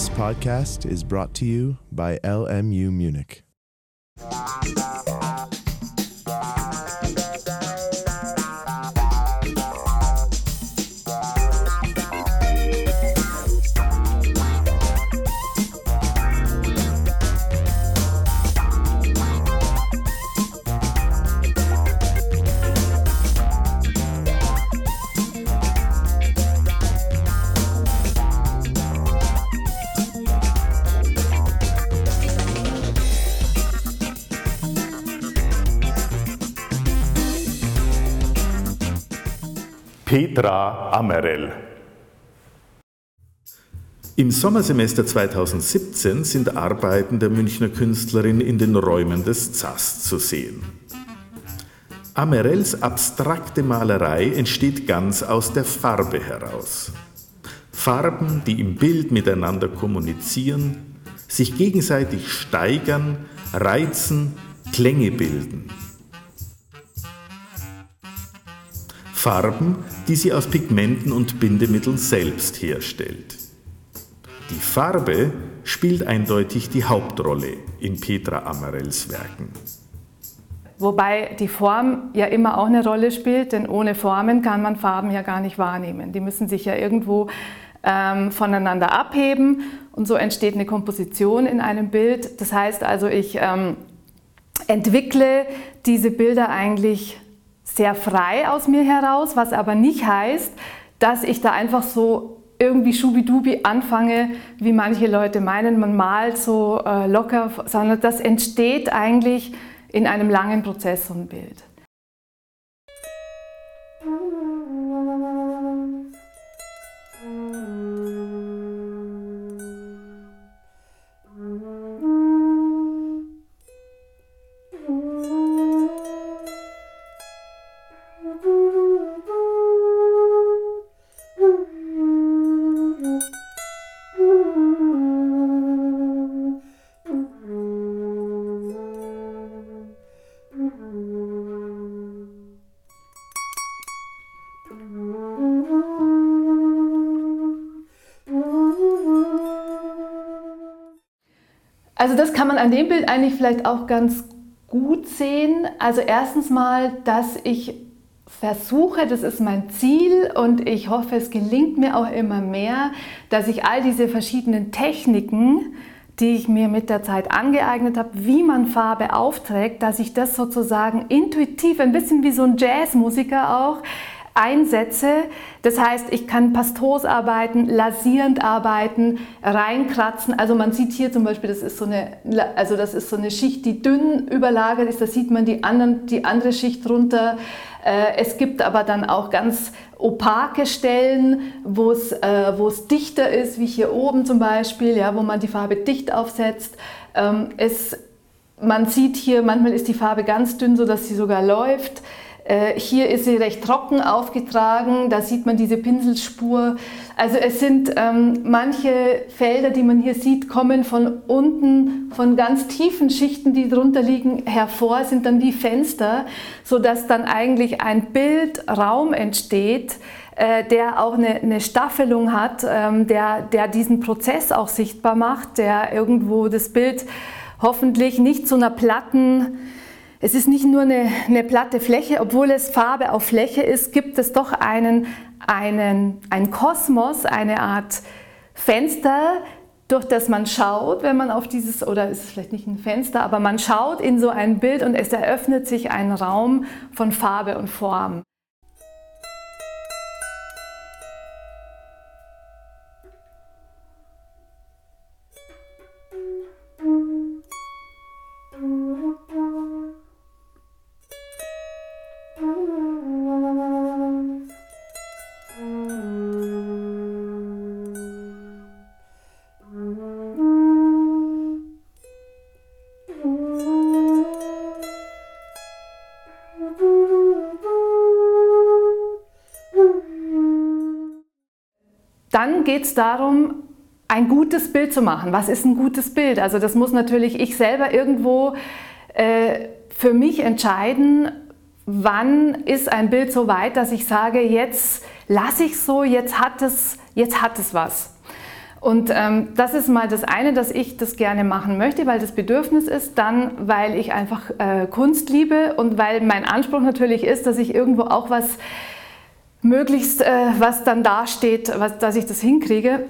This podcast is brought to you by LMU Munich. Petra Amerell. Im Sommersemester 2017 sind Arbeiten der Münchner Künstlerin in den Räumen des ZAS zu sehen. Amerells abstrakte Malerei entsteht ganz aus der Farbe heraus. Farben, die im Bild miteinander kommunizieren, sich gegenseitig steigern, reizen, Klänge bilden. Farben, die sie aus Pigmenten und Bindemitteln selbst herstellt. Die Farbe spielt eindeutig die Hauptrolle in Petra Amarells Werken. Wobei die Form ja immer auch eine Rolle spielt, denn ohne Formen kann man Farben ja gar nicht wahrnehmen. Die müssen sich ja irgendwo ähm, voneinander abheben und so entsteht eine Komposition in einem Bild. Das heißt also, ich ähm, entwickle diese Bilder eigentlich sehr frei aus mir heraus, was aber nicht heißt, dass ich da einfach so irgendwie schubidubi anfange, wie manche Leute meinen, man malt so äh, locker, sondern das entsteht eigentlich in einem langen Prozess so ein Bild. Also das kann man an dem Bild eigentlich vielleicht auch ganz gut sehen. Also erstens mal, dass ich versuche, das ist mein Ziel und ich hoffe, es gelingt mir auch immer mehr, dass ich all diese verschiedenen Techniken, die ich mir mit der Zeit angeeignet habe, wie man Farbe aufträgt, dass ich das sozusagen intuitiv, ein bisschen wie so ein Jazzmusiker auch, einsetze. Das heißt, ich kann pastos arbeiten, lasierend arbeiten, reinkratzen. Also man sieht hier zum Beispiel, das ist so eine, also das ist so eine Schicht, die dünn überlagert ist. Da sieht man die, anderen, die andere Schicht drunter. Äh, es gibt aber dann auch ganz opake Stellen, wo es, äh, wo es dichter ist, wie hier oben zum Beispiel, ja, wo man die Farbe dicht aufsetzt. Ähm, es, man sieht hier, manchmal ist die Farbe ganz dünn, sodass sie sogar läuft. Äh, hier ist sie recht trocken aufgetragen, da sieht man diese Pinselspur. Also es sind ähm, manche Felder, die man hier sieht, kommen von unten, von ganz tiefen Schichten, die drunter liegen, hervor, sind dann wie Fenster, sodass dann eigentlich ein Bildraum entsteht, äh, der auch eine, eine Staffelung hat, ähm, der, der diesen Prozess auch sichtbar macht, der irgendwo das Bild hoffentlich nicht zu einer platten es ist nicht nur eine, eine platte Fläche, obwohl es Farbe auf Fläche ist, gibt es doch einen, einen, einen Kosmos, eine Art Fenster, durch das man schaut, wenn man auf dieses, oder ist es vielleicht nicht ein Fenster, aber man schaut in so ein Bild und es eröffnet sich ein Raum von Farbe und Form. Dann geht es darum, ein gutes Bild zu machen. Was ist ein gutes Bild? Also das muss natürlich ich selber irgendwo äh, für mich entscheiden, wann ist ein Bild so weit, dass ich sage, jetzt lasse ich so, jetzt hat es, jetzt hat es was. Und ähm, das ist mal das eine, dass ich das gerne machen möchte, weil das Bedürfnis ist, dann weil ich einfach äh, Kunst liebe und weil mein Anspruch natürlich ist, dass ich irgendwo auch was möglichst, äh, was dann dasteht, was, dass ich das hinkriege.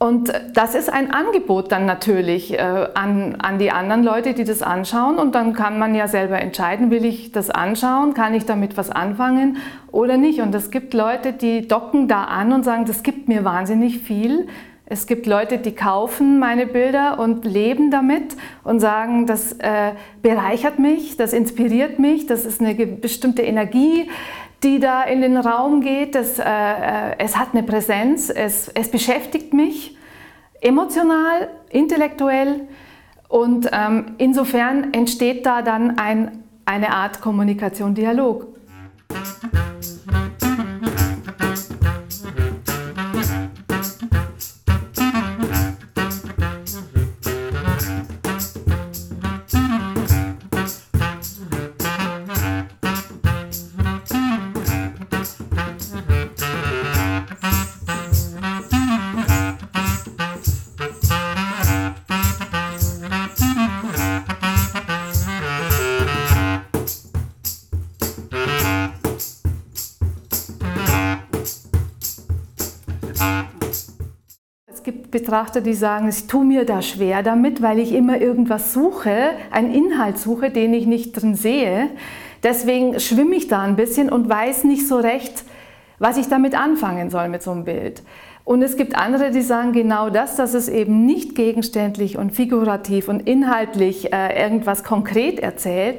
Und das ist ein Angebot dann natürlich äh, an, an die anderen Leute, die das anschauen. Und dann kann man ja selber entscheiden, will ich das anschauen, kann ich damit was anfangen oder nicht. Und es gibt Leute, die docken da an und sagen, das gibt mir wahnsinnig viel. Es gibt Leute, die kaufen meine Bilder und leben damit und sagen, das äh, bereichert mich, das inspiriert mich, das ist eine bestimmte Energie, die da in den Raum geht. Das, äh, äh, es hat eine Präsenz, es, es beschäftigt mich emotional, intellektuell und ähm, insofern entsteht da dann ein, eine Art Kommunikation, Dialog. Betrachter, die sagen, ich tue mir da schwer damit, weil ich immer irgendwas suche, einen Inhalt suche, den ich nicht drin sehe. Deswegen schwimme ich da ein bisschen und weiß nicht so recht, was ich damit anfangen soll mit so einem Bild. Und es gibt andere, die sagen genau das, dass es eben nicht gegenständlich und figurativ und inhaltlich äh, irgendwas konkret erzählt.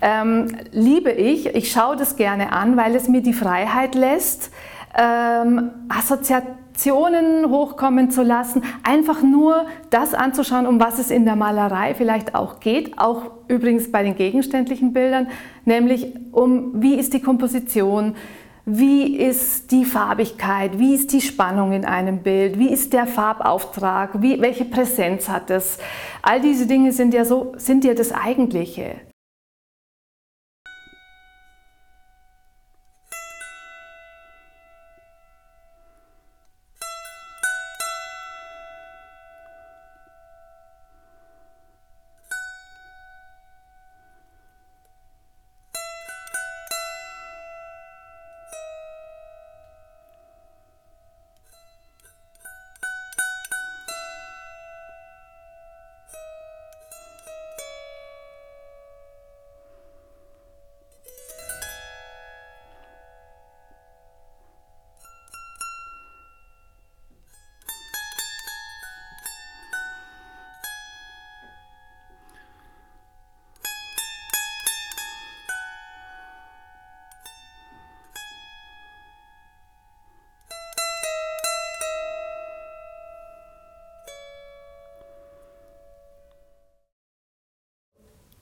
Ähm, liebe ich, ich schaue das gerne an, weil es mir die Freiheit lässt, ähm, Assoziationen hochkommen zu lassen, einfach nur das anzuschauen, um was es in der Malerei vielleicht auch geht, auch übrigens bei den gegenständlichen Bildern, nämlich um wie ist die Komposition, wie ist die Farbigkeit, wie ist die Spannung in einem Bild, wie ist der Farbauftrag, wie, welche Präsenz hat es. All diese Dinge sind ja, so, sind ja das Eigentliche.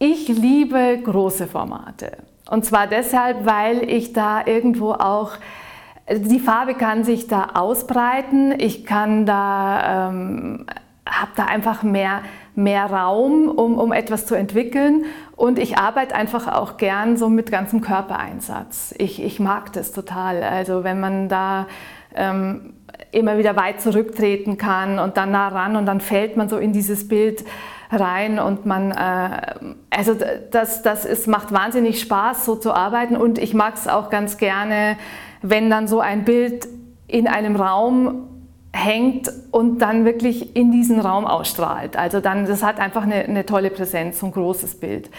Ich liebe große Formate. Und zwar deshalb, weil ich da irgendwo auch, die Farbe kann sich da ausbreiten, ich kann da, ähm, habe da einfach mehr, mehr Raum, um, um etwas zu entwickeln. Und ich arbeite einfach auch gern so mit ganzem Körpereinsatz. Ich, ich mag das total. Also wenn man da ähm, immer wieder weit zurücktreten kann und dann nah ran und dann fällt man so in dieses Bild rein und man, äh, also das, das ist, macht wahnsinnig Spaß, so zu arbeiten. Und ich mag es auch ganz gerne, wenn dann so ein Bild in einem Raum hängt und dann wirklich in diesen Raum ausstrahlt. Also dann, das hat einfach eine, eine, tolle Präsenz, so ein großes Bild.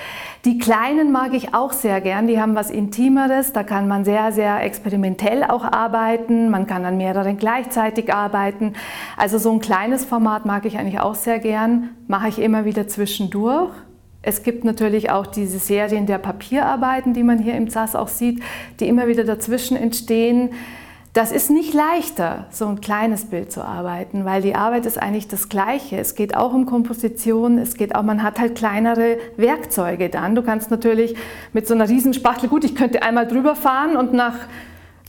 Die kleinen mag ich auch sehr gern, die haben was Intimeres, da kann man sehr, sehr experimentell auch arbeiten, man kann an mehreren gleichzeitig arbeiten. Also so ein kleines Format mag ich eigentlich auch sehr gern, mache ich immer wieder zwischendurch. Es gibt natürlich auch diese Serien der Papierarbeiten, die man hier im ZAS auch sieht, die immer wieder dazwischen entstehen. Das ist nicht leichter, so ein kleines Bild zu arbeiten, weil die Arbeit ist eigentlich das Gleiche. Es geht auch um Komposition, es geht auch, man hat halt kleinere Werkzeuge dann. Du kannst natürlich mit so einer Riesenspachtel, gut, ich könnte einmal drüber fahren und nach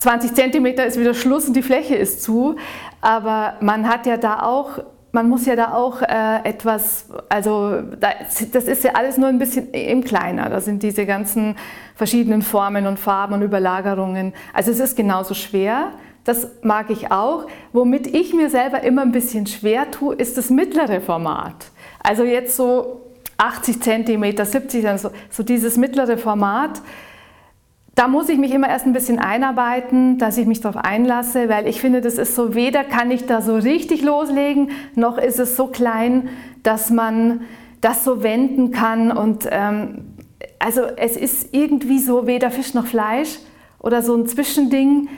20 Zentimeter ist wieder Schluss und die Fläche ist zu. Aber man hat ja da auch man muss ja da auch äh, etwas, also das ist ja alles nur ein bisschen im Kleiner. Da sind diese ganzen verschiedenen Formen und Farben und Überlagerungen. Also es ist genauso schwer. das mag ich auch. Womit ich mir selber immer ein bisschen schwer tue, ist das mittlere Format. Also jetzt so 80 cm, 70 cm, so, so dieses mittlere Format. Da muss ich mich immer erst ein bisschen einarbeiten, dass ich mich darauf einlasse, weil ich finde, das ist so, weder kann ich da so richtig loslegen, noch ist es so klein, dass man das so wenden kann. Und ähm, also es ist irgendwie so weder Fisch noch Fleisch oder so ein Zwischending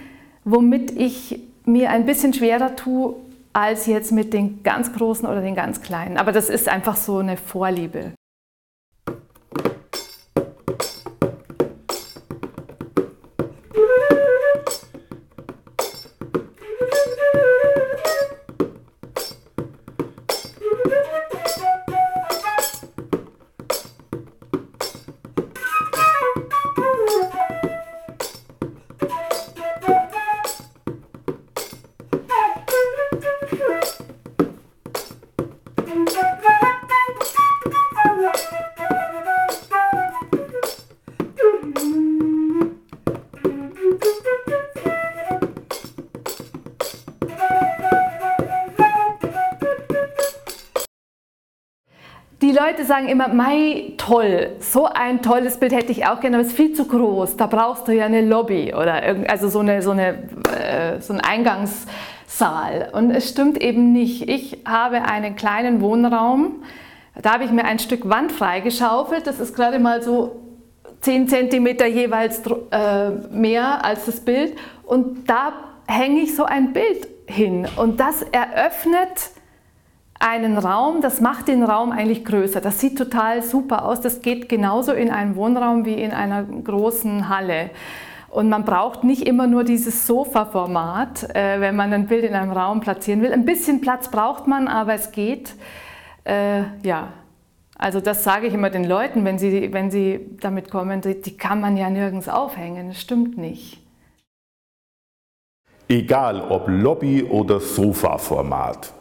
womit ich mir ein bisschen schwerer tue als jetzt mit den ganz großen oder den ganz kleinen. Aber das ist einfach so eine Vorliebe. Leute sagen immer, Mai, toll, so ein tolles Bild hätte ich auch gerne, aber es ist viel zu groß. Da brauchst du ja eine Lobby oder also so, eine, so, eine, äh, so ein Eingangssaal. Und es stimmt eben nicht. Ich habe einen kleinen Wohnraum, da habe ich mir ein Stück Wand freigeschaufelt. Das ist gerade mal so 10 cm jeweils äh, mehr als das Bild. Und da hänge ich so ein Bild hin. Und das eröffnet einen Raum, das macht den Raum eigentlich größer. Das sieht total super aus. Das geht genauso in einem Wohnraum wie in einer großen Halle. Und man braucht nicht immer nur dieses Sofa-Format, äh, wenn man ein Bild in einem Raum platzieren will. Ein bisschen Platz braucht man, aber es geht. Äh, ja, also das sage ich immer den Leuten, wenn sie, wenn sie damit kommen, die, die kann man ja nirgends aufhängen. Das stimmt nicht. Egal ob Lobby oder Sofa-Format.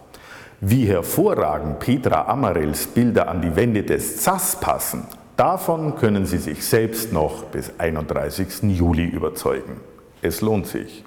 Wie hervorragend Petra Amarells Bilder an die Wände des ZAS passen, davon können Sie sich selbst noch bis 31. Juli überzeugen. Es lohnt sich.